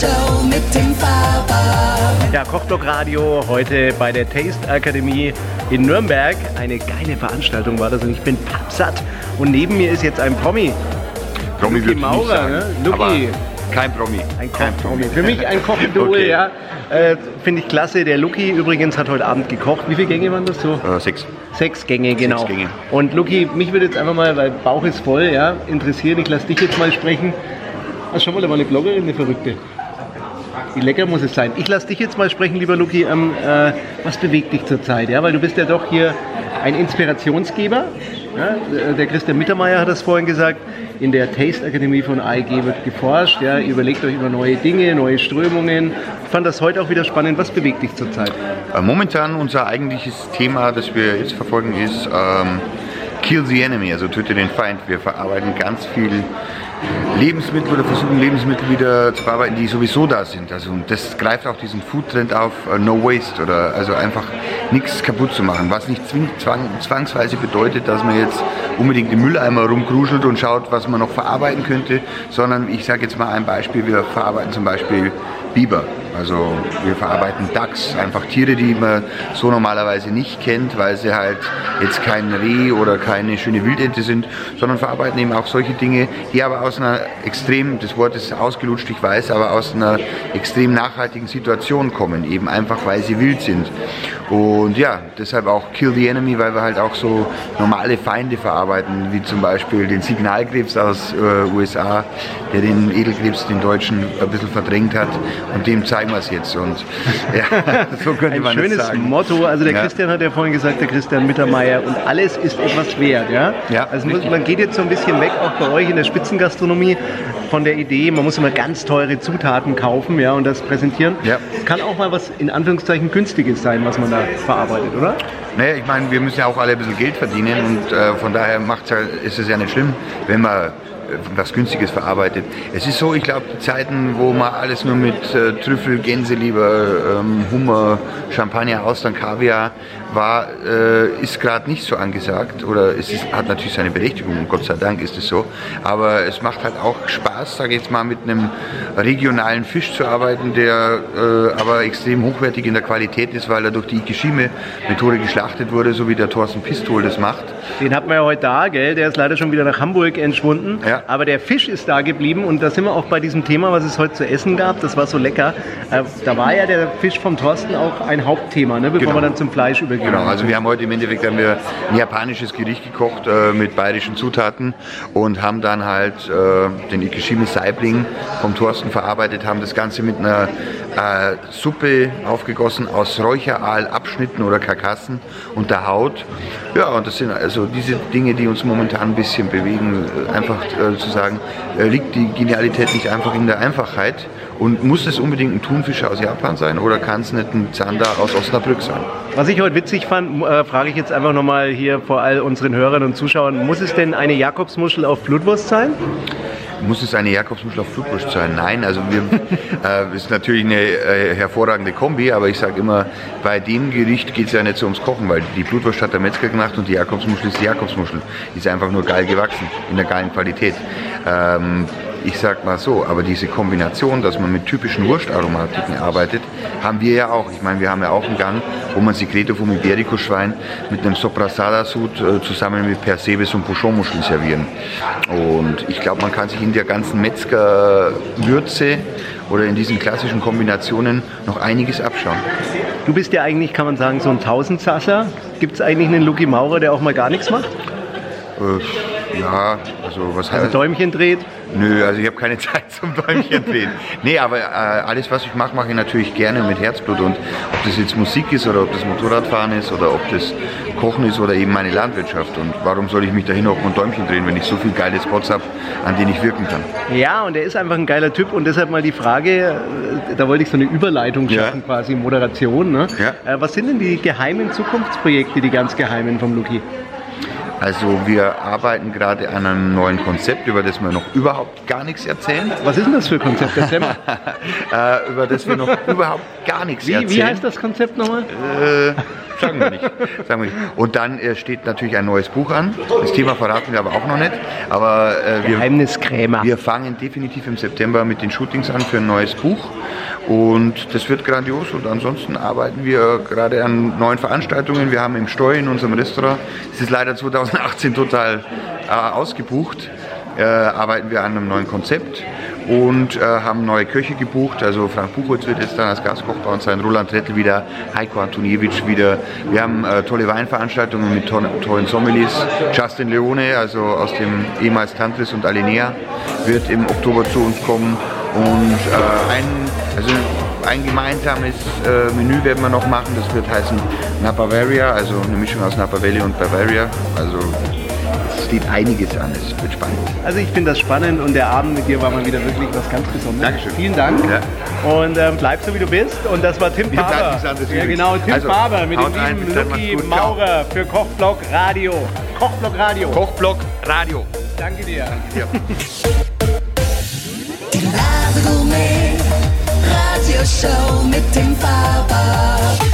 Show mit dem Faber. Ja, Kochblock Radio heute bei der Taste Akademie in Nürnberg. Eine geile Veranstaltung war das und ich bin pappsatt. Und neben mir ist jetzt ein Promi. Promi nicht Maurer, sagen, ne? aber Luki. Kein Promi. Ein kein Kochpromi. Für mich ein Kochidol, Okay. ja. Äh, Finde ich klasse. Der Luki übrigens hat heute Abend gekocht. Wie viele Gänge waren das so? Äh, sechs. Sechs Gänge, genau. Gänge. Und Luki, mich würde jetzt einfach mal, weil Bauch ist voll, ja, interessieren. Ich lasse dich jetzt mal sprechen. Ach, schau mal, da war eine Bloggerin, eine Verrückte. Wie lecker muss es sein? Ich lasse dich jetzt mal sprechen, lieber Luki. Ähm, äh, was bewegt dich zurzeit? Ja, weil du bist ja doch hier ein Inspirationsgeber. Ja, der Christian Mittermeier hat das vorhin gesagt. In der Taste Akademie von AEG wird geforscht. Ja, überlegt euch über neue Dinge, neue Strömungen. Ich fand das heute auch wieder spannend. Was bewegt dich zurzeit? Äh, Momentan unser eigentliches Thema, das wir jetzt verfolgen, ist ähm, Kill the Enemy, also töte den Feind. Wir verarbeiten ganz viel Lebensmittel oder versuchen Lebensmittel wieder zu verarbeiten, die sowieso da sind. Also das greift auch diesen Foodtrend auf, äh, No Waste oder also einfach nichts kaputt zu machen. Was nicht zwing, zwang, zwangsweise bedeutet, dass man jetzt unbedingt im Mülleimer rumgruschelt und schaut, was man noch verarbeiten könnte, sondern ich sage jetzt mal ein Beispiel, wir verarbeiten zum Beispiel Biber. Also wir verarbeiten Dachs, einfach Tiere, die man so normalerweise nicht kennt, weil sie halt jetzt kein Reh oder keine schöne Wildente sind, sondern verarbeiten eben auch solche Dinge, die aber aus einer extrem, das Wort ist ausgelutscht, ich weiß, aber aus einer extrem nachhaltigen Situation kommen, eben einfach weil sie wild sind. Und ja, deshalb auch Kill the Enemy, weil wir halt auch so normale Feinde verarbeiten, wie zum Beispiel den Signalkrebs aus äh, USA, der den Edelkrebs, den Deutschen, ein bisschen verdrängt hat. Und dem zeigen wir es jetzt. Und ja, so könnte Ein man schönes es sagen. Motto. Also der Ja. Christian hat ja vorhin gesagt, der Christian Mittermeier, und alles ist etwas wert. Ja? Ja, also muss, man geht jetzt so ein bisschen weg, auch bei euch in der Spitzengastronomie, von der Idee, man muss immer ganz teure Zutaten kaufen ja, und das präsentieren. Ja. Kann auch mal was in Anführungszeichen Günstiges sein, was man da verarbeitet, oder? Naja, ich meine, wir müssen ja auch alle ein bisschen Geld verdienen und äh, von daher macht's ja, ist es ja nicht schlimm, wenn man was Günstiges verarbeitet. Es ist so, ich glaube, die Zeiten, wo man alles nur mit äh, Trüffel, Gänseleber, ähm, Hummer, Champagner, Austern, Kaviar war, äh, ist gerade nicht so angesagt oder es ist, hat natürlich seine Berechtigung, und Gott sei Dank ist es so, aber es macht halt auch Spaß, sage ich jetzt mal, mit einem regionalen Fisch zu arbeiten, der äh, aber extrem hochwertig in der Qualität ist, weil er durch die Ikishime-Methode geschlachtet wurde, so wie der Thorsten Pistol das macht. Den hat man ja heute da, gell? Der ist leider schon wieder nach Hamburg entschwunden. Ja. Aber der Fisch ist da geblieben und da sind wir auch bei diesem Thema, was es heute zu essen gab. Das war so lecker. Äh, da war ja der Fisch vom Thorsten auch ein Hauptthema, ne? bevor Genau. wir dann zum Fleisch übergehen. Genau, also wir haben heute im Endeffekt haben wir ein japanisches Gericht gekocht äh, mit bayerischen Zutaten und haben dann halt äh, den Ikishime Saibling vom Thorsten verarbeitet, haben das Ganze mit einer äh, Suppe aufgegossen aus Räucheraal, Abschnitten oder Karkassen und der Haut. Ja, und das sind also diese Dinge, die uns momentan ein bisschen bewegen, äh, einfach äh, zu sagen, äh, liegt die Genialität nicht einfach in der Einfachheit und muss es unbedingt ein Thunfisch aus Japan sein oder kann es nicht ein Zander aus Osnabrück sein? Was ich heute witzig fand, äh, frage ich jetzt einfach nochmal hier vor all unseren Hörern und Zuschauern, muss es denn eine Jakobsmuschel auf Blutwurst sein? Muss es eine Jakobsmuschel auf Flugwurst sein? Nein, also wir, äh, ist natürlich eine äh, hervorragende Kombi, aber ich sage immer, bei dem Gericht geht es ja nicht so ums Kochen, weil die Blutwurst hat der Metzger gemacht und die Jakobsmuschel ist die Jakobsmuschel. Die ist einfach nur geil gewachsen, in der geilen Qualität. Ähm, ich sag mal so, aber diese Kombination, dass man mit typischen Wurstaromatiken arbeitet, haben wir ja auch. Ich meine, wir haben ja auch einen Gang, wo man Secreto vom Iberico-Schwein mit einem Soprasada-Sud äh, zusammen mit Persebes und Pochonmuscheln servieren. Und ich glaube, man kann sich in der ganzen Metzgerwürze oder in diesen klassischen Kombinationen noch einiges abschauen. Du bist ja eigentlich, kann man sagen, so ein Tausendsasser. Gibt es eigentlich einen Lucky Maurer, der auch mal gar nichts macht? Äh, ja, also was Also heißt... Däumchen dreht? Nö, also ich habe keine Zeit zum Däumchen drehen. nee, aber äh, alles, was ich mache, mache ich natürlich gerne mit Herzblut. Und ob das jetzt Musik ist oder ob das Motorradfahren ist oder ob das Kochen ist oder eben meine Landwirtschaft. Und warum soll ich mich dahin auch ein Däumchen drehen, wenn ich so viele geile Spots habe, an denen ich wirken kann? Ja, und er ist einfach ein geiler Typ und deshalb mal die Frage, äh, da wollte ich so eine Überleitung Ja. schaffen, quasi Moderation. Ne? Ja. Äh, Was sind denn die geheimen Zukunftsprojekte, die ganz geheimen vom Luki? Also wir arbeiten gerade an einem neuen Konzept, über das wir noch überhaupt gar nichts erzählen. Was ist denn das für ein Konzept? Erzähl mal. äh, über das wir noch überhaupt gar nichts Wie, erzählen. wie heißt das Konzept nochmal? Äh, sagen wir nicht. Sagen wir nicht. Und dann äh, steht natürlich ein neues Buch an. Das Thema verraten wir aber auch noch nicht. Aber äh, wir, Geheimniskrämer. wir fangen definitiv im September mit den Shootings an für ein neues Buch. Und das wird grandios. Und ansonsten arbeiten wir gerade an neuen Veranstaltungen. Wir haben im Steu in unserem Restaurant, es ist leider 2018 total äh, ausgebucht, äh, arbeiten wir an einem neuen Konzept und äh, haben neue Köche gebucht. Also Frank Buchholz wird jetzt dann als Gastkoch bei uns sein, Roland Rettel wieder, Heiko Antoniewicz wieder. Wir haben äh, tolle Weinveranstaltungen mit to tollen Sommeliers. Justin Leone, also aus dem ehemals Tantris und Alinea, wird im Oktober zu uns kommen. Und äh, ein, also ein gemeinsames äh, Menü werden wir noch machen, das wird heißen Napa Bavaria, also eine Mischung aus Napa Valley und Bavaria. Also es steht einiges an, es wird spannend. Also ich finde das spannend und der Abend mit dir war mal wieder wirklich was ganz Besonderes. Dankeschön. Vielen Dank. Ja. Und ähm, bleib so wie du bist. Und das war Tim Faber. Ja genau, Tim Also, Faber mit dem rein, lieben Lucky gut, ciao. Maurer für Kochblock Radio. Kochblock Radio. Kochblock Radio. Danke dir. Ja. Die Show mit dem Fahrrad.